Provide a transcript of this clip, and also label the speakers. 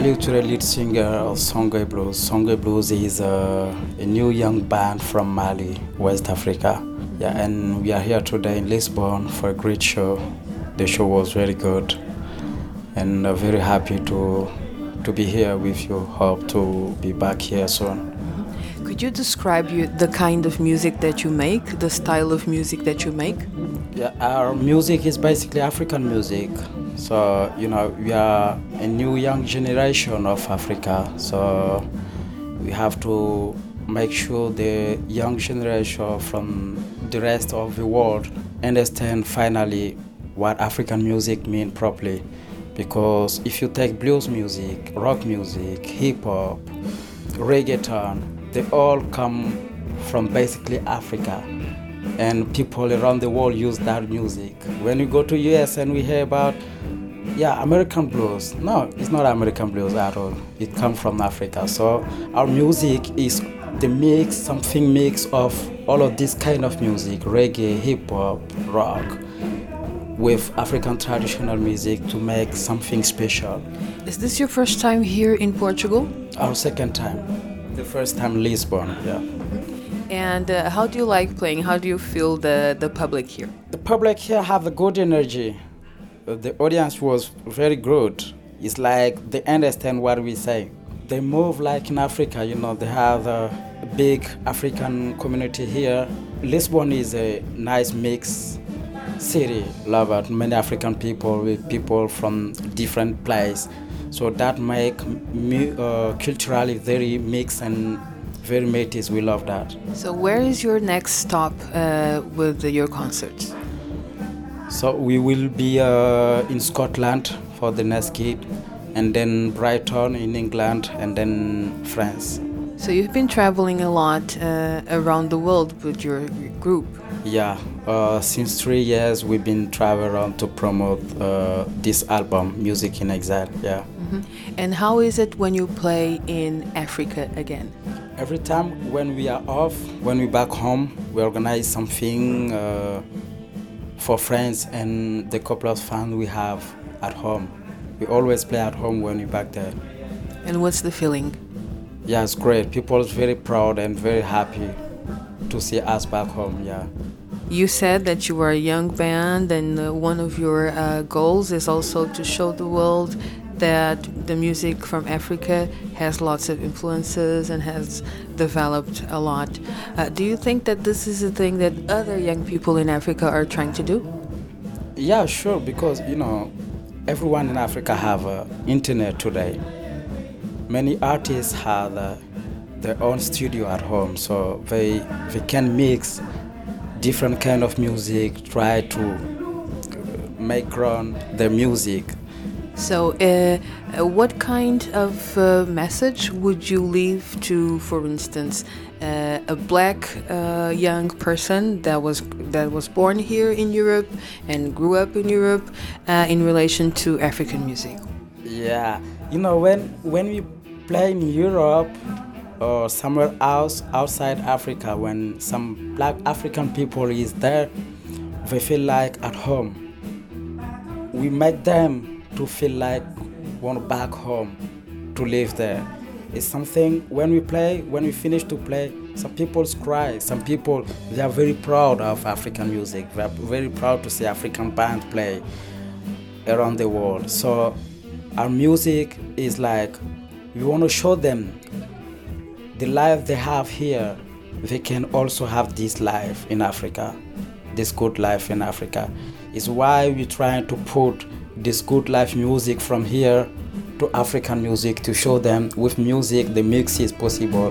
Speaker 1: Aliou Touré, lead singer of Songhoy Blues. Songhoy Blues is a, a, new young band from Mali, West Africa. Yeah, and we are here today in Lisbon for a great show. The show was very good, and uh, very happy to to be here with you. Hope to be back here soon.
Speaker 2: Could you describe you, the kind of music that you make, the style of music that you make?
Speaker 1: Yeah, our music is basically African music. So, you know, we are a new young generation of Africa. So, we have to make sure the young generation from the rest of the world understand finally what African music means properly. Because if you take blues music, rock music, hip hop, reggaeton, they all come from basically Africa and people around the world use that music. When we go to US and we hear about yeah, American blues. No, it's not American blues at all. It comes from Africa. So our music is the mix, something mix of all of this kind of music, reggae, hip hop, rock, with African traditional music to make something special.
Speaker 2: Is this your first time here in Portugal?
Speaker 1: Our second time. The first time Lisbon, yeah.
Speaker 2: And uh, how do you like playing? How do you feel the, the public here?
Speaker 1: The public here have a good energy. The audience was very good. It's like they understand what we say. They move like in Africa, you know, they have a big African community here. Lisbon is a nice mix city, love. Many African people with people from different places. So that make uh, culturally very mixed and very métis. We love that.
Speaker 2: So where is your next stop uh, with your concerts?
Speaker 1: So we will be uh, in Scotland for the next gig, and then Brighton in England, and then France.
Speaker 2: So you've been traveling a lot uh, around the world with your group.
Speaker 1: Yeah, uh, since three years we've been traveling around to promote uh, this album, Music in Exile. Yeah.
Speaker 2: Mm-hmm. And how is it when you play in Africa again?
Speaker 1: Every time when we are off, when we back home, we organize something uh, for friends and the couple of fans we have at home. We always play at home when we back there.
Speaker 2: And what's the feeling?
Speaker 1: Yeah, it's great. People are very proud and very happy to see us back home. Yeah.
Speaker 2: You said that you are a young band, and uh, one of your uh, goals is also to show the world that the music from Africa has lots of influences and has developed a lot. Uh, do you think that this is a thing that other young people in Africa are trying to do?
Speaker 1: Yeah, sure. Because you know, everyone in Africa have uh, internet today. Many artists have uh, their own studio at home, so they they can mix different kind of music, try to make run their music
Speaker 2: so, uh, what kind of uh, message would you leave to, for instance, uh, a black young person that was that was born here in Europe and grew up in Europe in relation to African music?
Speaker 1: Yeah, you know when when we play in Europe or somewhere else outside Africa, when some black African people is there, they feel like at home. We make them to feel like want back home to live there. It's something when we play, when we finish to play, some people cry. Some people they are very proud of African music. They are very proud to see African band play around the world. So our music is like we want to show them the life they have here. They can also have this life in Africa, this good life in Africa. Is why we're trying to put this good life music from here to African music to show them with music the mix is possible